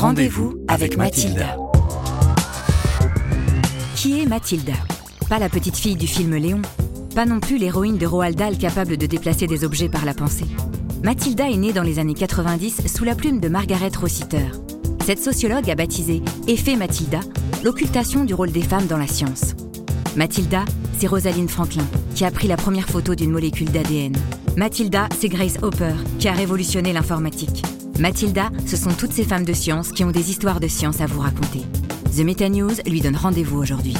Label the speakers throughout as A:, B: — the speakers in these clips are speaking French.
A: Rendez-vous avec Mathilda. Qui est Mathilda Pas la petite fille du film Léon. Pas non plus l'héroïne de Roald Dahl capable de déplacer des objets par la pensée. Mathilda est née dans les années 90 sous la plume de Margaret Rossiter. Cette sociologue a baptisé Effet Mathilda l'occultation du rôle des femmes dans la science. Mathilda, c'est Rosalind Franklin qui a pris la première photo d'une molécule d'ADN. Mathilda, c'est Grace Hopper qui a révolutionné l'informatique. Mathilda, ce sont toutes ces femmes de science qui ont des histoires de science à vous raconter. The Meta News lui donne rendez-vous aujourd'hui.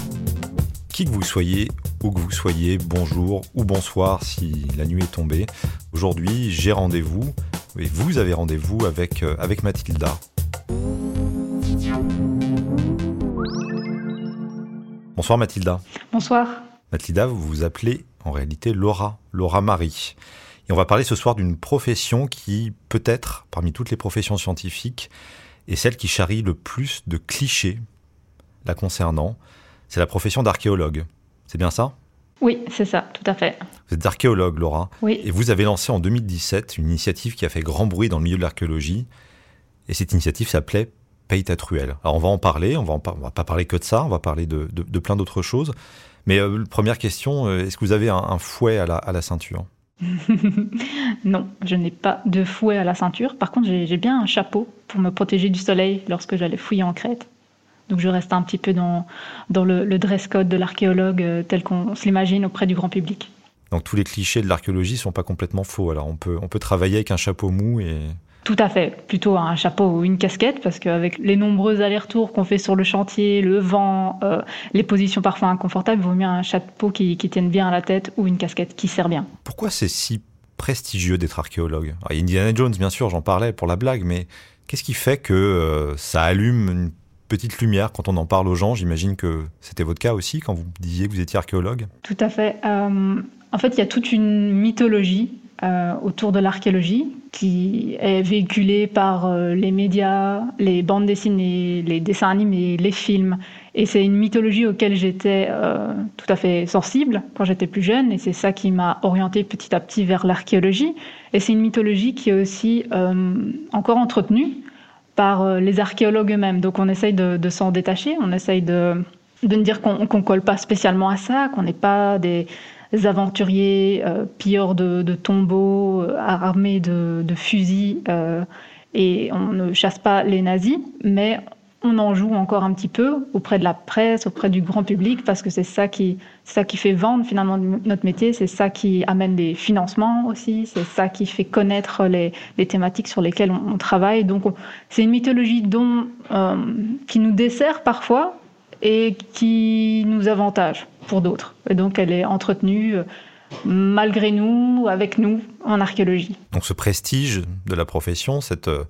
B: Qui que vous soyez, où que vous soyez, bonjour ou bonsoir si la nuit est tombée. Aujourd'hui, j'ai rendez-vous, et vous avez rendez-vous avec, euh, avec Mathilda. Bonsoir Mathilda.
C: Bonsoir.
B: Mathilda, vous vous appelez en réalité Laura, Laura Marie. Et on va parler ce soir d'une profession qui, peut-être, parmi toutes les professions scientifiques, est celle qui charrie le plus de clichés la concernant. C'est la profession d'archéologue. C'est bien ça?
C: Oui, c'est ça, tout à fait.
B: Vous êtes archéologue, Laura.
C: Oui.
B: Et vous avez lancé en 2017 une initiative qui a fait grand bruit dans le milieu de l'archéologie. Et cette initiative s'appelait Paye ta truelle. Alors on va en parler, on va, en va pas parler que de ça, on va parler de, plein d'autres choses. Mais euh, première question, euh, est-ce que vous avez un, fouet à la ceinture?
C: non, je n'ai pas de fouet à la ceinture. Par contre, j'ai bien un chapeau pour me protéger du soleil lorsque j'allais fouiller en Crète. Donc je reste un petit peu dans, le, dress code de l'archéologue euh, tel qu'on se l'imagine auprès du grand public.
B: Donc tous les clichés de l'archéologie sont pas complètement faux. Alors on peut travailler avec un chapeau mou et
C: tout à fait, plutôt un chapeau ou une casquette, parce qu'avec les nombreux allers-retours qu'on fait sur le chantier, le vent, euh, les positions parfois inconfortables, il vaut mieux un chapeau qui, tienne bien à la tête ou une casquette qui sert bien.
B: Pourquoi c'est si prestigieux d'être archéologue? Alors, Indiana Jones, bien sûr, j'en parlais pour la blague, mais qu'est-ce qui fait que euh, ça allume une petite lumière quand on en parle aux gens? J'imagine que c'était votre cas aussi quand vous disiez que vous étiez archéologue.
C: Tout à fait. Euh, en fait, il y a toute une mythologie euh, autour de l'archéologie qui est véhiculée par euh, les médias, les bandes dessinées, les dessins animés, les films. Et c'est une mythologie auquel j'étais euh, tout à fait sensible quand j'étais plus jeune, et c'est ça qui m'a orienté petit à petit vers l'archéologie. Et c'est une mythologie qui est aussi encore entretenue par les archéologues eux-mêmes. Donc on essaye de, s'en détacher, on essaye de, de ne dire qu'on ne colle pas spécialement à ça, qu'on n'est pas des aventuriers, euh, pilleurs de, tombeaux, euh, armés de, fusils, euh, et on ne chasse pas les nazis, mais on en joue encore un petit peu auprès de la presse, auprès du grand public, parce que c'est ça qui, ça qui fait vendre finalement notre métier, c'est ça qui amène des financements aussi, c'est ça qui fait connaître les, thématiques sur lesquelles on, travaille. Donc c'est une mythologie dont, qui nous dessert parfois, et qui nous avantage pour d'autres. Et donc elle est entretenue euh, malgré nous, avec nous, en archéologie.
B: Donc ce prestige de la profession, cette, euh,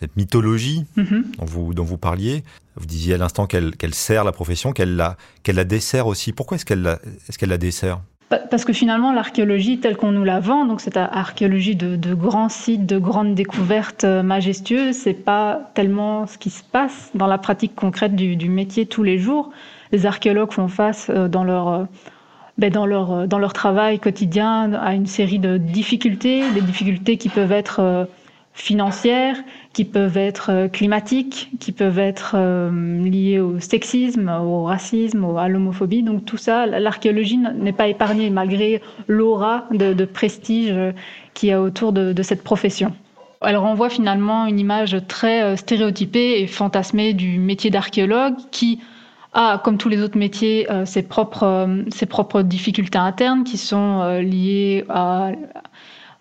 B: cette mythologie
C: mhm.
B: dont, vous, dont vous parliez, vous disiez à l'instant qu'elle sert la profession, qu'elle la, qu'elle la dessert aussi. Pourquoi est-ce qu'elle la, est qu'elle la dessert?
C: Parce que finalement, l'archéologie telle qu'on nous la vend, donc cette archéologie de, grands sites, de grandes découvertes euh, majestueuses, c'est pas tellement ce qui se passe dans la pratique concrète du, métier tous les jours. Les archéologues font face euh, dans leur euh, ben, dans leur, dans leur travail quotidien à une série de difficultés, des difficultés qui peuvent être financières, qui peuvent être euh, climatiques, qui peuvent être euh, liées au sexisme, au racisme, à l'homophobie. Donc tout ça, l'archéologie n'est pas épargnée malgré l'aura de, prestige euh, qu'il y a autour de, cette profession. Elle renvoie finalement une image très stéréotypée et fantasmée du métier d'archéologue qui a, comme tous les autres métiers, ses, propres, ses propres difficultés internes qui sont liées à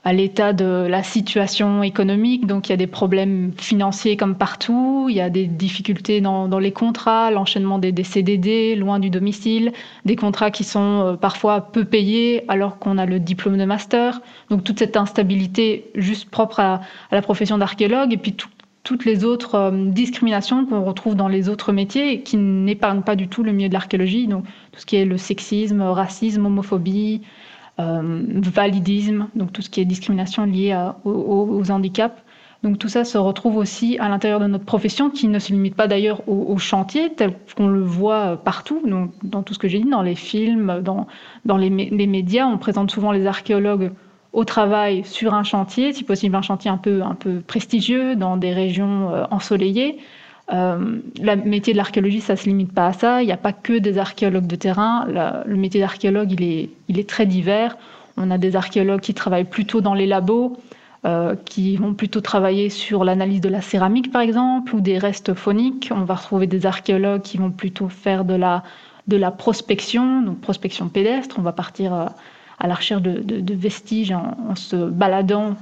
C: à l'état de la situation économique. Donc il y a des problèmes financiers comme partout, il y a des difficultés dans, les contrats, l'enchaînement des, CDD loin du domicile, des contrats qui sont euh, parfois peu payés alors qu'on a le diplôme de master. Donc toute cette instabilité juste propre à, la profession d'archéologue et puis toutes les autres euh, discriminations qu'on retrouve dans les autres métiers et qui n'épargnent pas du tout le milieu de l'archéologie. Donc tout ce qui est le sexisme, racisme, homophobie, validisme, donc tout ce qui est discrimination liée aux, handicaps. Donc tout ça se retrouve aussi à l'intérieur de notre profession qui ne se limite pas d'ailleurs au, chantier tel qu'on le voit partout, dans tout ce que j'ai dit, dans les films, dans, dans les, médias. On présente souvent les archéologues au travail sur un chantier, si possible un chantier un peu, un peu prestigieux dans des régions euh, ensoleillées. Euh, le métier de l'archéologie, ça ne se limite pas à ça. Il n'y a pas que des archéologues de terrain. le métier d'archéologue, il est, très divers. On a des archéologues qui travaillent plutôt dans les labos, euh, qui vont plutôt travailler sur l'analyse de la céramique, par exemple, ou des restes phoniques. On va retrouver des archéologues qui vont plutôt faire de la, prospection, donc prospection pédestre. On va partir euh, à la recherche de, vestiges en, se baladant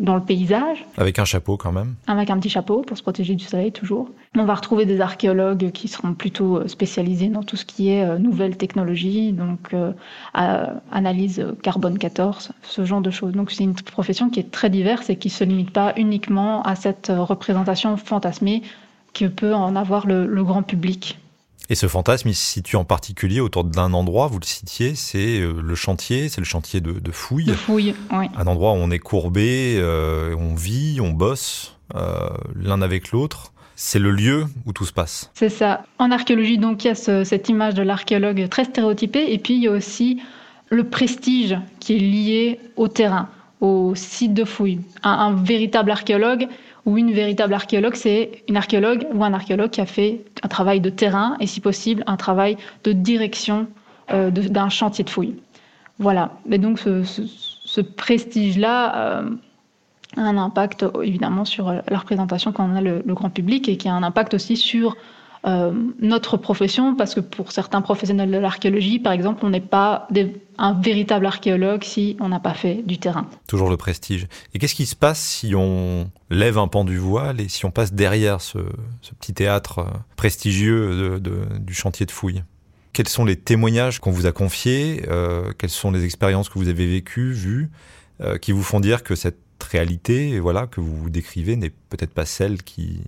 C: dans le paysage.
B: Avec un chapeau quand même
C: Avec un petit chapeau pour se protéger du soleil toujours. On va retrouver des archéologues qui seront plutôt euh, spécialisés dans tout ce qui est euh, nouvelles technologies, donc analyse carbone 14, ce genre de choses. Donc c'est une profession qui est très diverse et qui ne se limite pas uniquement à cette représentation fantasmée que peut en avoir le grand public.
B: Et ce fantasme, il se situe en particulier autour d'un endroit, vous le citiez, c'est euh, le chantier, c'est le chantier de, de fouille.
C: De fouille, oui.
B: Un endroit où on est courbé, euh, on vit, on bosse euh, l'un avec l'autre. C'est le lieu où tout se passe.
C: C'est ça. En archéologie, donc, il y a cette image de l'archéologue très stéréotypée, et puis il y a aussi le prestige qui est lié au terrain, au site de fouille. un véritable archéologue, ou une véritable archéologue, c'est une archéologue ou un archéologue qui a fait un travail de terrain et si possible un travail de direction euh, d'un chantier de fouille. Voilà. Mais donc ce, prestige-là euh, a un impact évidemment sur la représentation quand on a le, grand public et qui a un impact aussi sur euh, notre profession, parce que pour certains professionnels de l'archéologie, par exemple, on n'est pas un véritable archéologue si on n'a pas fait du terrain.
B: Toujours le prestige. Et qu'est-ce qui se passe si on lève un pan du voile et si on passe derrière ce, petit théâtre euh, prestigieux du chantier de fouille Quels sont les témoignages qu'on vous a confiés euh, Quelles sont les expériences que vous avez vécues, vues, qui vous font dire que cette réalité, voilà, que vous décrivez, n'est peut-être pas celle qui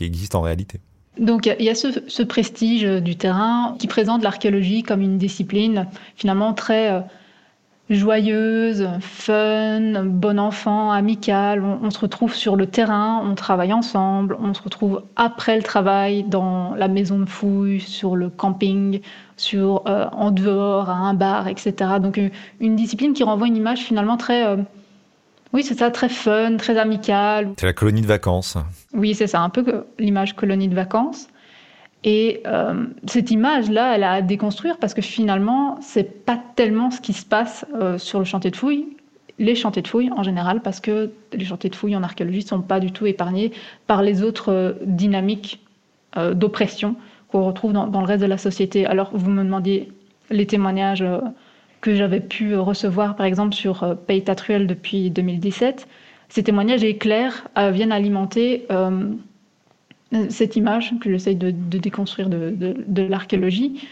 B: existe en réalité?
C: Donc il y a ce, prestige du terrain qui présente l'archéologie comme une discipline finalement très euh, joyeuse, fun, bon enfant, amicale. On, se retrouve sur le terrain, on travaille ensemble, on se retrouve après le travail dans la maison de fouille, sur le camping, sur euh, en dehors, à un bar, etc. Donc une discipline qui renvoie une image finalement très euh, oui, c'est ça, très fun, très amical.
B: C'est la colonie de vacances.
C: Oui, c'est ça, un peu l'image colonie de vacances. Et euh, cette image-là, elle a à déconstruire parce que finalement, c'est pas tellement ce qui se passe euh, sur le chantier de fouilles, les chantiers de fouilles en général, parce que les chantiers de fouilles en archéologie ne sont pas du tout épargnés par les autres euh, dynamiques d'oppression qu'on retrouve dans, dans, le reste de la société. Alors, vous me demandiez les témoignages que j'avais pu recevoir, par exemple, sur euh, Pays Tatruel depuis 2017, ces témoignages éclairs euh, viennent alimenter euh, cette image que j'essaye de, déconstruire de, l'archéologie.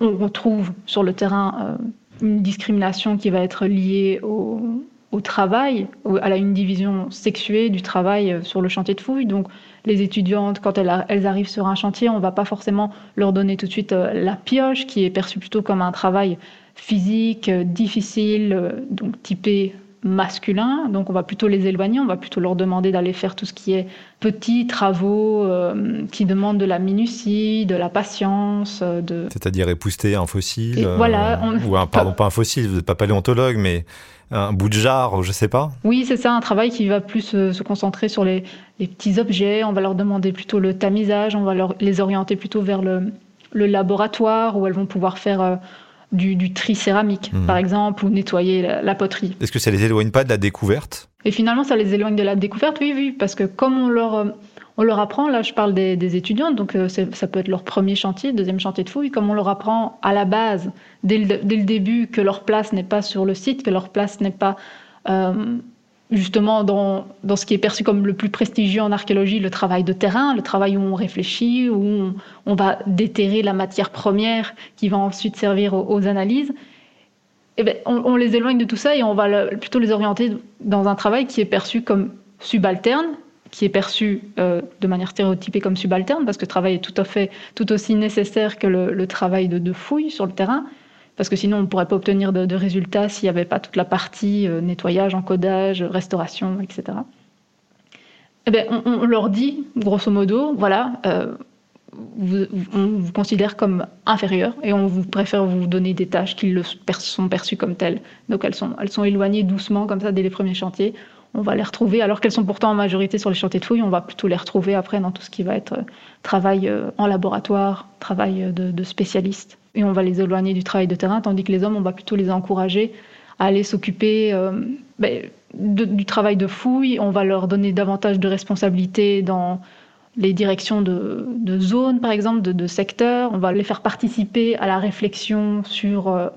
C: On retrouve sur le terrain une discrimination qui va être liée au, travail, à la, une division sexuée du travail sur le chantier de fouille. Donc, les étudiantes, quand elles, elles arrivent sur un chantier, on ne va pas forcément leur donner tout de suite la pioche, qui est perçue plutôt comme un travail physique, euh, difficile, euh, donc typé masculin, donc on va plutôt les éloigner, on va plutôt leur demander d'aller faire tout ce qui est petits travaux euh, qui demandent de la minutie, de la patience. De...
B: C'est-à-dire épousseter un fossile
C: voilà,
B: Ou un, pardon, pas un fossile, vous n'êtes pas paléontologue, mais un bout de jarre, je sais pas
C: Oui, c'est ça, un travail qui va plus se concentrer sur les, petits objets, on va leur demander plutôt le tamisage, on va leur, les orienter plutôt vers le, le laboratoire où elles vont pouvoir faire du, tri céramique, mhm. par exemple, ou nettoyer la, poterie.
B: Est-ce que ça les éloigne pas de la découverte?
C: Et finalement, ça les éloigne de la découverte, oui, oui, parce que comme on leur, on leur apprend, là je parle des, étudiants, donc euh, ça peut être leur premier chantier, deuxième chantier de fouille, comme on leur apprend à la base, dès le, dès le début, que leur place n'est pas sur le site, que leur place n'est pas... Euh, justement dans, dans, ce qui est perçu comme le plus prestigieux en archéologie, le travail de terrain, le travail où on réfléchit, où on, va déterrer la matière première qui va ensuite servir aux, analyses. Eh bien, on, les éloigne de tout ça et on va plutôt les orienter dans un travail qui est perçu comme subalterne, qui est perçu euh, de manière stéréotypée comme subalterne, parce que le travail est tout à fait tout aussi nécessaire que le, travail de, de fouille sur le terrain parce que sinon on ne pourrait pas obtenir de, résultats s'il n'y avait pas toute la partie euh, nettoyage, encodage, restauration, etc. Eh bien, on, leur dit, grosso modo, voilà, euh, on vous considère comme inférieur et on vous préfère vous donner des tâches qui le sont perçues comme telles. Donc elles sont, elles sont éloignées doucement comme ça dès les premiers chantiers. On va les retrouver alors qu'elles sont pourtant en majorité sur les chantiers de fouilles. On va plutôt les retrouver après dans tout ce qui va être euh, travail en laboratoire, travail de, de spécialistes. Et on va les éloigner du travail de terrain, tandis que les hommes, on va plutôt les encourager à aller s'occuper euh, ben, du travail de fouille. On va leur donner davantage de responsabilités dans les directions de, zones, par exemple, de, secteurs. On va les faire participer à la réflexion sur, euh,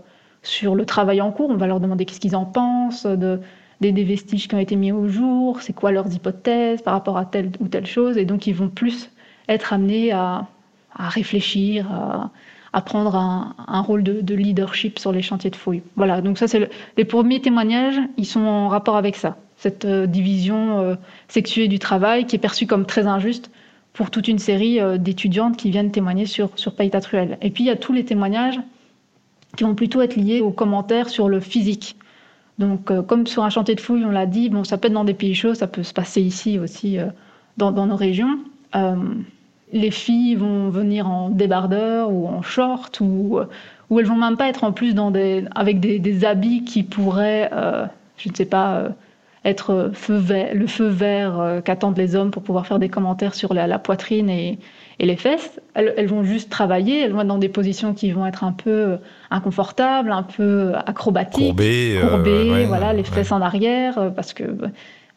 C: sur le travail en cours. On va leur demander qu'est-ce qu'ils en pensent, de, des, des, vestiges qui ont été mis au jour, c'est quoi leurs hypothèses par rapport à telle ou telle chose. Et donc, ils vont plus être amenés à, à réfléchir, à, à prendre un, rôle de, de, leadership sur les chantiers de fouilles. Voilà, donc ça, c'est le, les premiers témoignages, ils sont en rapport avec ça. Cette euh, division euh, sexuée du travail qui est perçue comme très injuste pour toute une série euh, d'étudiantes qui viennent témoigner sur, sur Truel. Et puis il y a tous les témoignages qui vont plutôt être liés aux commentaires sur le physique. Donc comme sur un chantier de fouilles, on l'a dit, bon, ça peut être dans des pays chauds, ça peut se passer ici aussi dans, nos régions. Euh, les filles vont venir en débardeur ou en short ou, ou elles vont même pas être en plus dans des, avec des, des habits qui pourraient, je ne sais pas, être feu vert, le feu vert euh, qu'attendent les hommes pour pouvoir faire des commentaires sur la, la poitrine et, et, les fesses. Elles, elles, vont juste travailler, elles vont être dans des positions qui vont être un peu inconfortables, un peu acrobatiques,
B: courbées,
C: courbées euh, ouais, voilà, les fesses ouais. en arrière, euh, parce que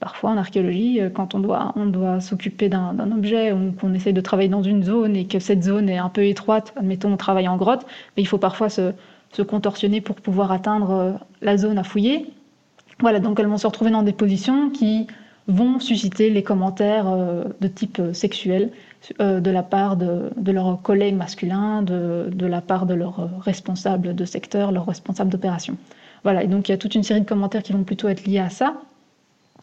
C: parfois en archéologie, quand on doit, on doit s'occuper d'un objet ou qu'on essaie de travailler dans une zone et que cette zone est un peu étroite, admettons on travaille en grotte, mais il faut parfois se, se contorsionner pour pouvoir atteindre la zone à fouiller. Voilà, donc elles vont se retrouver dans des positions qui vont susciter les commentaires euh, de type euh, sexuel euh, de la part de, de leurs collègues masculins, de, de, la part de leurs responsables de secteur, leurs responsables d'opération. Voilà, et donc il y a toute une série de commentaires qui vont plutôt être liés à ça,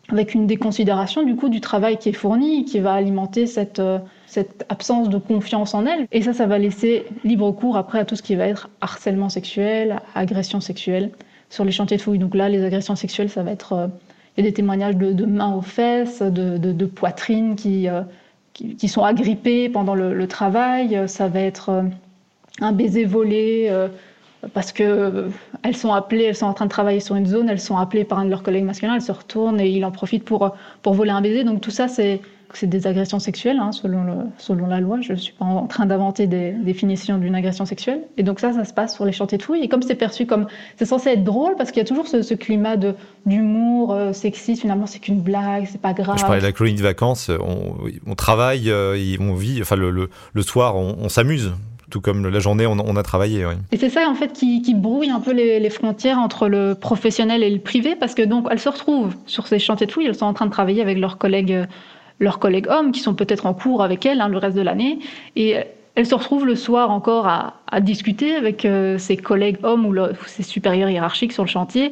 C: avec une déconsidération du coup du travail qui est fourni, qui va alimenter cette, cette absence de confiance en elles. Et ça, ça va laisser libre cours après à tout ce qui va être harcèlement sexuel, agression sexuelle, sur les chantiers de fouilles. Donc là, les agressions sexuelles, ça va être. Euh, il y a des témoignages de, mains aux fesses, de, de, de poitrine qui, euh, qui, qui, sont agrippées pendant le, travail. Ça va être euh, un baiser volé euh, parce que euh, elles sont appelées, elles sont en train de travailler sur une zone, elles sont appelées par un de leurs collègues masculins, elles se retournent et il en profite pour, pour voler un baiser. Donc tout ça, c'est des agressions sexuelles, hein, selon, selon la loi. Je ne suis pas en train d'inventer des définitions d'une agression sexuelle. Et donc ça, ça se passe sur les chantiers de fouilles. Et comme c'est perçu comme... C'est censé être drôle, parce qu'il y a toujours ce, climat d'humour euh, sexiste. Finalement, c'est qu'une blague, c'est pas grave.
B: Je parlais de la colonie de vacances. On, on travaille, euh, on vit... Enfin, le, soir, on s'amuse tout comme la journée, on, a travaillé.
C: Et c'est ça, en fait, qui, brouille un peu les, frontières entre le professionnel et le privé, parce que donc elles se retrouvent sur ces chantiers de fouilles, elles sont en train de travailler avec leurs collègues leurs collègues hommes qui sont peut-être en cours avec elles hein, le reste de l'année. Et elles se retrouvent le soir encore à, discuter avec euh, ses collègues hommes ou, ou, ses supérieurs hiérarchiques sur le chantier.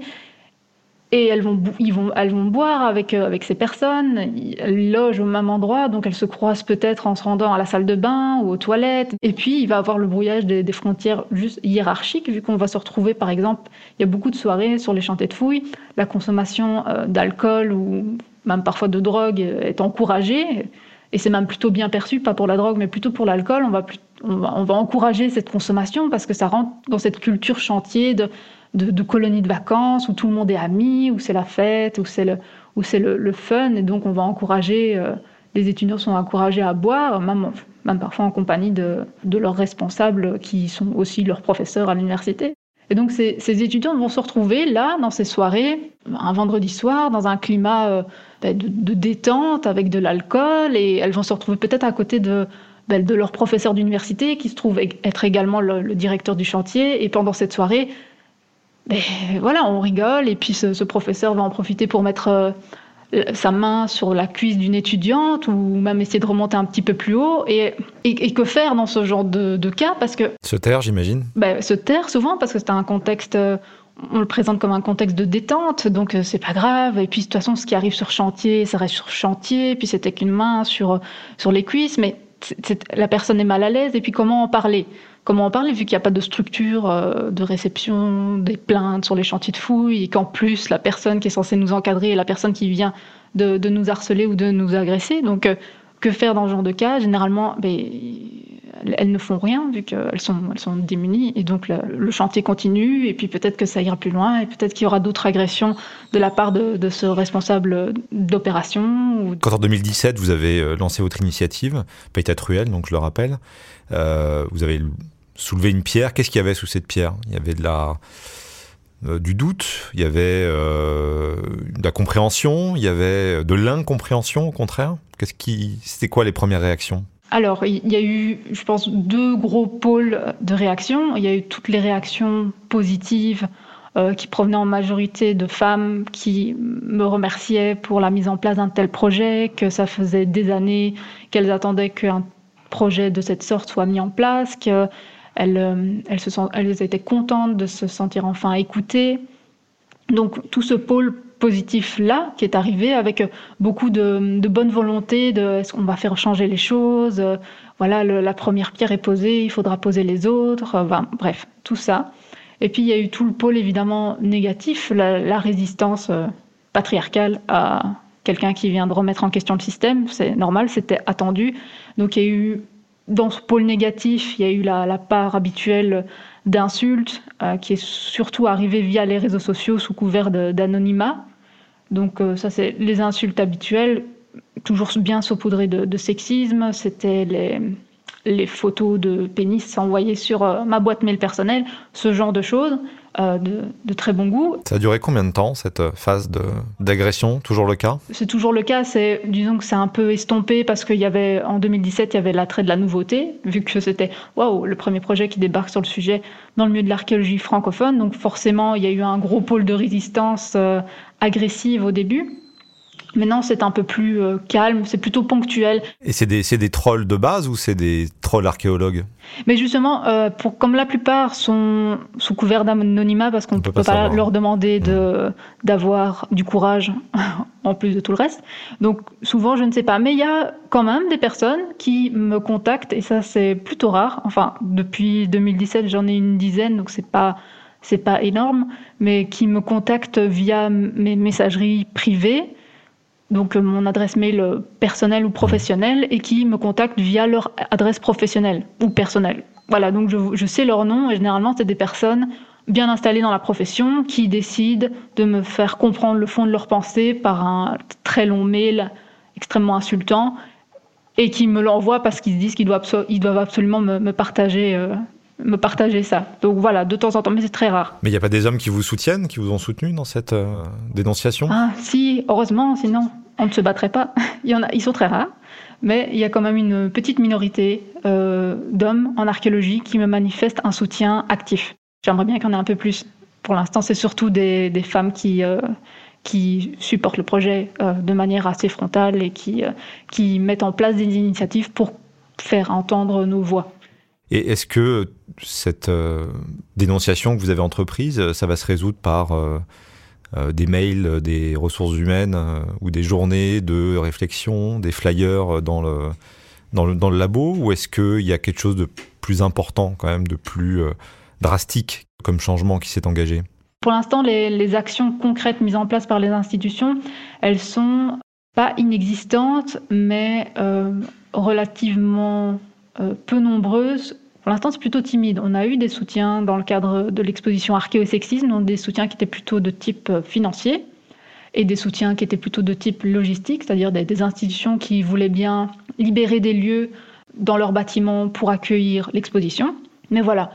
C: Et elles vont, ils vont, elles vont boire avec, euh, avec ces personnes, elles logent au même endroit, donc elles se croisent peut-être en se rendant à la salle de bain ou aux toilettes. Et puis il va y avoir le brouillage des, frontières juste hiérarchiques, vu qu'on va se retrouver, par exemple, il y a beaucoup de soirées sur les chantiers de fouilles, la consommation euh, d'alcool ou même parfois de drogue, est encouragée. Et c'est même plutôt bien perçu, pas pour la drogue, mais plutôt pour l'alcool. On, va, on va encourager cette consommation parce que ça rentre dans cette culture chantier de, de, colonies de vacances où tout le monde est ami, où c'est la fête, où c'est le, fun. Et donc, on va encourager, euh, les étudiants sont encouragés à boire, même, parfois en compagnie de, leurs responsables qui sont aussi leurs professeurs à l'université. Et donc, ces, ces, étudiants vont se retrouver là, dans ces soirées, un vendredi soir, dans un climat euh, de, de, détente, avec de l'alcool, et elles vont se retrouver peut-être à côté de, de leur professeur d'université, qui se trouve être également le, le, directeur du chantier. Et pendant cette soirée, ben, voilà, on rigole, et puis ce, ce, professeur va en profiter pour mettre euh, sa main sur la cuisse d'une étudiante ou même essayer de remonter un petit peu plus haut et, et, et que faire dans ce genre de, de cas parce que
B: se taire j'imagine.
C: Ben, se taire souvent parce que c'est un contexte on le présente comme un contexte de détente donc c'est pas grave et puis de toute façon ce qui arrive sur chantier ça reste sur chantier puis c'était qu'une main sur sur les cuisses mais c est, c est, la personne est mal à l'aise et puis comment en parler? Comment en parler vu qu'il n'y a pas de structure euh, de réception des plaintes sur les chantiers de fouilles et qu'en plus la personne qui est censée nous encadrer est la personne qui vient de, nous harceler ou de nous agresser donc euh, que faire dans ce genre de cas? Généralement ben, elles ne font rien vu qu'elles sont, elles sont démunies. Et donc le, chantier continue et puis peut-être que ça ira plus loin et peut-être qu'il y aura d'autres agressions de la part de, ce responsable d'opération.
B: Quand en 2017, vous avez euh, lancé votre initiative, Paytat Ruel, donc je le rappelle, vous avez soulevé une pierre. Qu'est-ce qu'il y avait sous cette pierre? Il y avait de la euh, du doute, il y avait euh, de la compréhension, il y avait de l'incompréhension au contraire? Qu'est-ce qui, c'était quoi les premières réactions?
C: Alors, il y a eu, je pense, deux gros pôles de réactions. Il y a eu toutes les réactions positives euh, qui provenaient en majorité de femmes qui me remerciaient pour la mise en place d'un tel projet, que ça faisait des années qu'elles attendaient qu'un projet de cette sorte soit mis en place, que elles, euh, elles, se sont, elles étaient contentes de se sentir enfin écoutées. Donc tout ce pôle positif-là qui est arrivé avec beaucoup de, bonne volonté, de est-ce qu'on va faire changer les choses, euh, voilà, la première pierre est posée, il faudra poser les autres, euh, bref, tout ça. Et puis il y a eu tout le pôle évidemment négatif, la résistance patriarcale à quelqu'un qui vient de remettre en question le système, c'est normal, c'était attendu. Donc il y a eu dans ce pôle négatif, il y a eu la, part habituelle d'insultes, euh, qui est surtout arrivée via les réseaux sociaux sous couvert d'anonymat. Donc euh, ça, c'est les insultes habituelles, toujours bien saupoudrées de, sexisme. C'était les, les, photos de pénis envoyées sur euh, ma boîte mail personnelle, ce genre de choses. Euh, de, très bon goût.
B: Ça a duré combien de temps cette phase d'agression? Toujours le cas?
C: C'est toujours le cas. C'est disons que c'est un peu estompé parce qu'il y avait en 2017 il y avait l'attrait de la nouveauté vu que c'était waouh le premier projet qui débarque sur le sujet dans le milieu de l'archéologie francophone. Donc forcément il y a eu un gros pôle de résistance euh, agressive au début. Maintenant, c'est un peu plus euh, calme, c'est plutôt ponctuel.
B: Et c'est des, des, trolls de base ou c'est des trolls archéologues?
C: Mais justement, euh, pour, comme la plupart sont sous couvert d'anonymat, parce qu'on ne peut, pas, leur demander de, mmh. d'avoir du courage en plus de tout le reste. Donc souvent, je ne sais pas. Mais il y a quand même des personnes qui me contactent, et ça c'est plutôt rare. Enfin, depuis 2017, j'en ai une dizaine, donc c'est pas c'est pas énorme, mais qui me contactent via mes messageries privées donc euh, mon adresse mail euh, personnelle ou professionnelle, et qui me contactent via leur adresse professionnelle ou personnelle. Voilà, donc je, sais leur nom, et généralement, c'est des personnes bien installées dans la profession qui décident de me faire comprendre le fond de leurs pensées par un très long mail extrêmement insultant, et qui me l'envoient parce qu'ils se disent qu'ils doivent, doivent absolument me, partager euh, me partager ça. Donc voilà, de temps en temps, mais c'est très rare.
B: Mais il n'y a pas des hommes qui vous soutiennent, qui vous ont soutenu dans cette euh, dénonciation?
C: Ah si, heureusement, sinon on ne se battrait pas. il y en a, ils sont très rares, mais il y a quand même une petite minorité euh, d'hommes en archéologie qui me manifestent un soutien actif. J'aimerais bien qu'il y en ait un peu plus. Pour l'instant, c'est surtout des, des, femmes qui, euh, qui supportent le projet de manière assez frontale et qui, qui mettent en place des initiatives pour faire entendre nos voix.
B: Et est-ce que cette euh, dénonciation que vous avez entreprise, euh, ça va se résoudre par euh, des mails des ressources humaines ou des journées de réflexion, des flyers dans le, dans le, labo Ou est-ce qu'il y a quelque chose de plus important, quand même, de plus drastique comme changement qui s'est engagé?
C: Pour l'instant, les, les actions concrètes mises en place par les institutions, elles sont pas inexistantes, mais relativement peu nombreuses pour l'instant, c'est plutôt timide. On a eu des soutiens dans le cadre de l'exposition Archéosexisme, donc des soutiens qui étaient plutôt de type euh, financier et des soutiens qui étaient plutôt de type logistique, c'est-à-dire des, institutions qui voulaient bien libérer des lieux dans leurs bâtiments pour accueillir l'exposition. Mais voilà,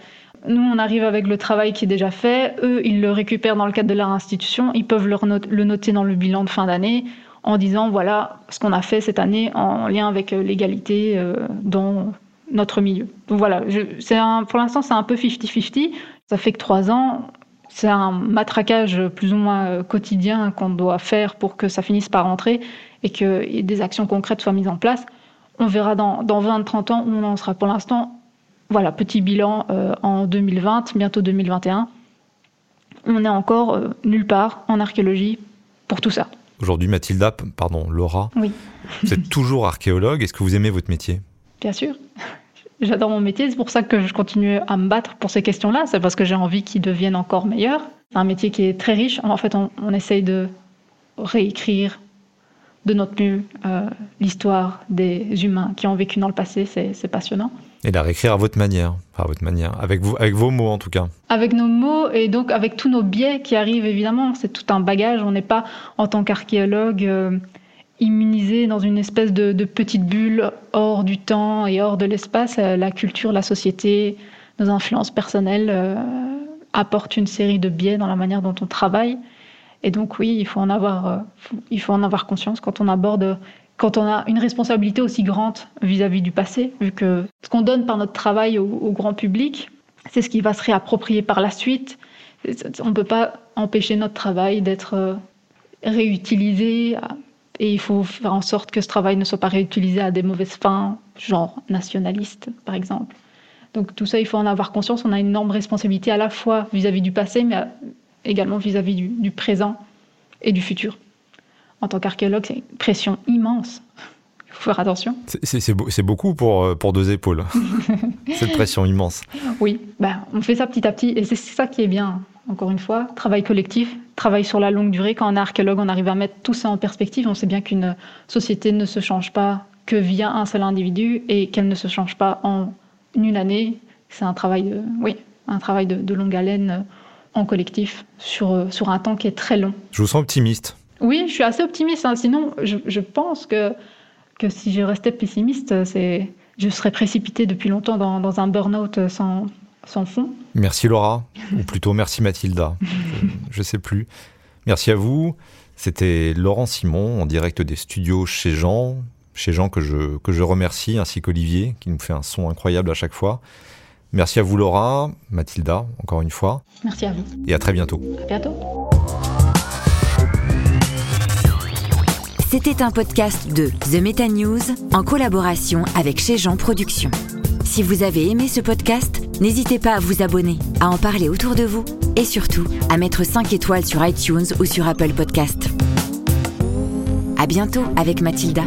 C: nous, on arrive avec le travail qui est déjà fait. Eux, ils le récupèrent dans le cadre de leur institution. Ils peuvent le noter dans le bilan de fin d'année en disant voilà ce qu'on a fait cette année en lien avec euh, l'égalité euh, dans notre milieu. Donc voilà, un, pour l'instant c'est un peu 50-50. Ça fait que trois ans, c'est un matraquage plus ou moins euh, quotidien qu'on doit faire pour que ça finisse par rentrer et que des actions concrètes soient mises en place. On verra dans, dans 20-30 ans où on en sera. Pour l'instant, voilà, petit bilan euh, en 2020, bientôt 2021. On est encore euh, nulle part en archéologie pour tout ça.
B: Aujourd'hui, Mathilda, pardon, Laura,
C: oui.
B: vous êtes toujours archéologue. Est-ce que vous aimez votre métier?
C: Bien sûr. J'adore mon métier, c'est pour ça que je continue à me battre pour ces questions-là, c'est parce que j'ai envie qu'ils deviennent encore meilleurs. C'est un métier qui est très riche. En fait, on, essaye de réécrire de notre mieux l'histoire des humains qui ont vécu dans le passé. C'est passionnant.
B: Et la réécrire à votre manière, à votre manière, avec, vous, avec vos mots en tout cas.
C: Avec nos mots et donc avec tous nos biais qui arrivent évidemment. C'est tout un bagage. On n'est pas en tant qu'archéologue euh, immunisé dans une espèce de, petite bulle hors du temps et hors de l'espace. Euh, la culture, la société, nos influences personnelles euh, apportent une série de biais dans la manière dont on travaille. Et donc oui, il faut en avoir, il faut en avoir conscience quand on aborde quand on a une responsabilité aussi grande vis-à-vis du passé, vu que ce qu'on donne par notre travail au, grand public, c'est ce qui va se réapproprier par la suite. On ne peut pas empêcher notre travail d'être euh, réutilisé et il faut faire en sorte que ce travail ne soit pas réutilisé à des mauvaises fins, genre nationaliste par exemple. Donc tout ça, il faut en avoir conscience. On a une énorme responsabilité à la fois vis-à-vis du passé, mais également vis-à-vis du présent et du futur en tant qu'archéologue, c'est une pression immense. Faut faire attention.
B: C'est beaucoup pour, euh, pour deux épaules, cette pression immense.
C: Oui, ben, on fait ça petit à petit et c'est ça qui est bien. Encore une fois, travail collectif, travail sur la longue durée. Quand on est archéologue, on arrive à mettre tout ça en perspective. On sait bien qu'une société ne se change pas que via un seul individu et qu'elle ne se change pas en une année. C'est un travail, de, oui, un travail de, de longue haleine euh, en collectif sur, euh, sur un temps qui est très long.
B: Je vous sens optimiste.
C: Oui, je suis assez optimiste. Hein. Sinon, je, pense que, que si je restais pessimiste, c'est, je serais précipité depuis longtemps dans, un burn-out sans, sans fond.
B: Merci Laura, ou plutôt merci Mathilda, je ne sais plus. Merci à vous. C'était Laurent Simon en direct des studios chez Jean, chez Jean que je, que je remercie, ainsi qu'Olivier qui nous fait un son incroyable à chaque fois. Merci à vous Laura, Mathilda, encore une fois.
C: Merci à vous.
B: Et à très bientôt.
C: À bientôt.
A: C'était un podcast de The Meta News en collaboration avec Chez Jean Productions. Si vous avez aimé ce podcast, n'hésitez pas à vous abonner, à en parler autour de vous et surtout à mettre 5 étoiles sur iTunes ou sur Apple Podcast. À bientôt avec Mathilda.